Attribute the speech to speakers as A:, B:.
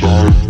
A: side.